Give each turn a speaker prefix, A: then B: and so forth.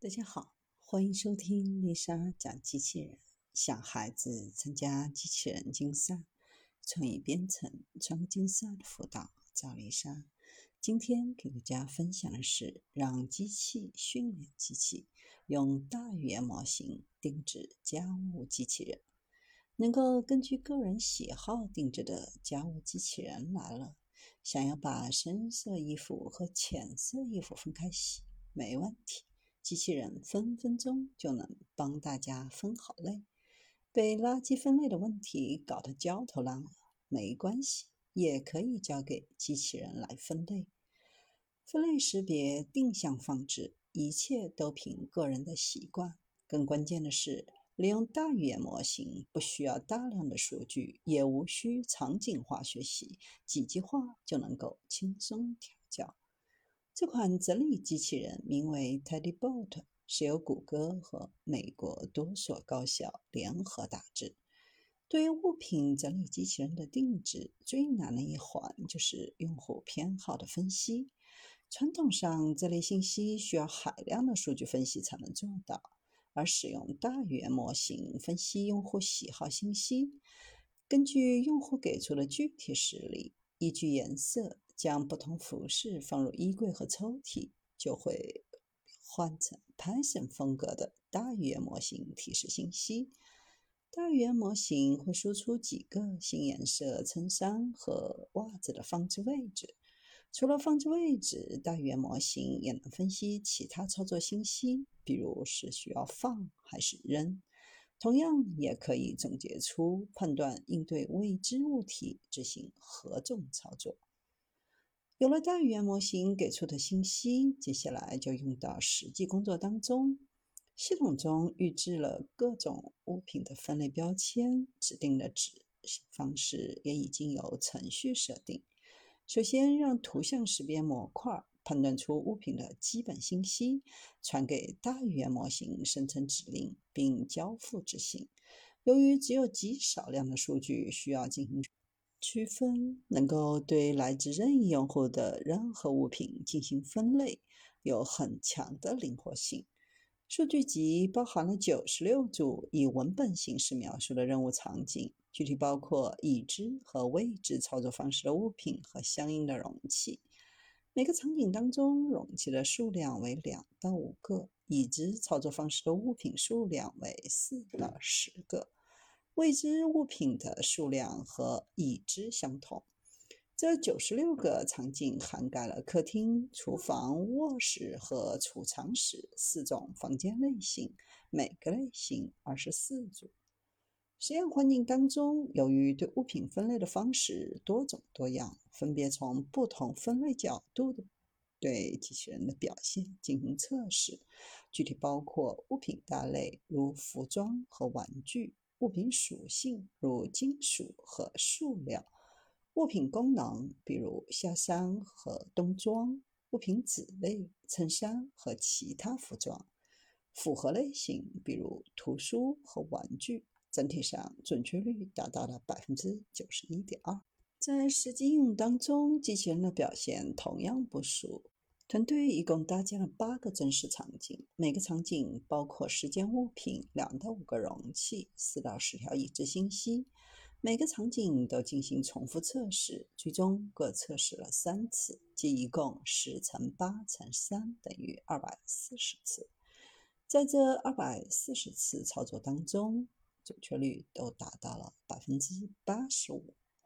A: 大家好，欢迎收听丽莎讲机器人。想孩子参加机器人竞赛、创意编程、创客竞赛的辅导，找丽莎。今天给大家分享的是让机器训练机器，用大语言模型定制家务机器人。能够根据个人喜好定制的家务机器人来了。想要把深色衣服和浅色衣服分开洗，没问题。机器人分分钟就能帮大家分好类。被垃圾分类的问题搞得焦头烂额，没关系，也可以交给机器人来分类。分类识别、定向放置，一切都凭个人的习惯。更关键的是，利用大语言模型，不需要大量的数据，也无需场景化学习，几句话就能够轻松调教。这款整理机器人名为 TeddyBot，是由谷歌和美国多所高校联合打制。对于物品整理机器人的定制，最难的一环就是用户偏好的分析。传统上，这类信息需要海量的数据分析才能做到，而使用大语言模型分析用户喜好信息，根据用户给出的具体实例，依据颜色。将不同服饰放入衣柜和抽屉，就会换成 Python 风格的大语言模型提示信息。大语言模型会输出几个新颜色衬衫和袜子的放置位置。除了放置位置，大语言模型也能分析其他操作信息，比如是需要放还是扔。同样，也可以总结出判断应对未知物体执行何种操作。有了大语言模型给出的信息，接下来就用到实际工作当中。系统中预置了各种物品的分类标签，指定的指方式也已经由程序设定。首先，让图像识别模块判断出物品的基本信息，传给大语言模型生成指令，并交付执行。由于只有极少量的数据需要进行。区分能够对来自任意用户的任何物品进行分类，有很强的灵活性。数据集包含了九十六组以文本形式描述的任务场景，具体包括已知和未知操作方式的物品和相应的容器。每个场景当中，容器的数量为两到五个，已知操作方式的物品数量为四到十个。未知物品的数量和已知相同。这九十六个场景涵盖了客厅、厨房、卧室和储藏室四种房间类型，每个类型二十四组。实验环境当中，由于对物品分类的方式多种多样，分别从不同分类角度的对机器人的表现进行测试，具体包括物品大类，如服装和玩具。物品属性如金属和塑料，物品功能比如下山和冬装，物品子类衬衫和其他服装，复合类型比如图书和玩具，整体上准确率达到了百分之九十一点二。在实际应用当中，机器人的表现同样不俗。团队一共搭建了八个真实场景，每个场景包括十件物品、两到五个容器、四到十条已知信息。每个场景都进行重复测试，最终各测试了三次，即一共十乘八乘三等于二百四十次。在这二百四十次操作当中，准确率都达到了百分之八十五。